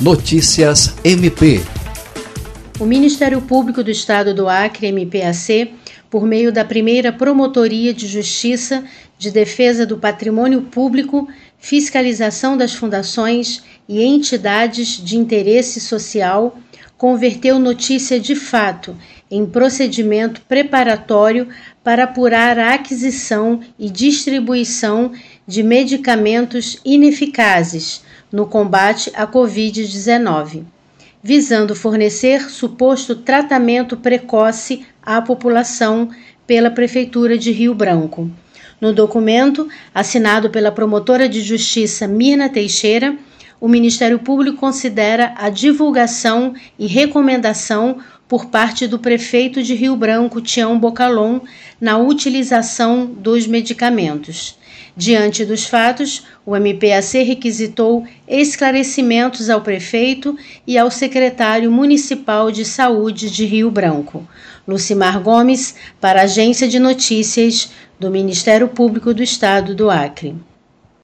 Notícias MP. O Ministério Público do Estado do Acre, MPAC, por meio da primeira Promotoria de Justiça de Defesa do Patrimônio Público, Fiscalização das Fundações e Entidades de Interesse Social, converteu notícia de fato em procedimento preparatório para apurar a aquisição e distribuição de medicamentos ineficazes no combate à Covid-19, visando fornecer suposto tratamento precoce à população pela Prefeitura de Rio Branco. No documento, assinado pela promotora de justiça Mirna Teixeira, o Ministério Público considera a divulgação e recomendação por parte do prefeito de Rio Branco, Tião Bocalon, na utilização dos medicamentos. Diante dos fatos, o MPAC requisitou esclarecimentos ao prefeito e ao secretário municipal de saúde de Rio Branco. Lucimar Gomes, para a Agência de Notícias do Ministério Público do Estado do Acre.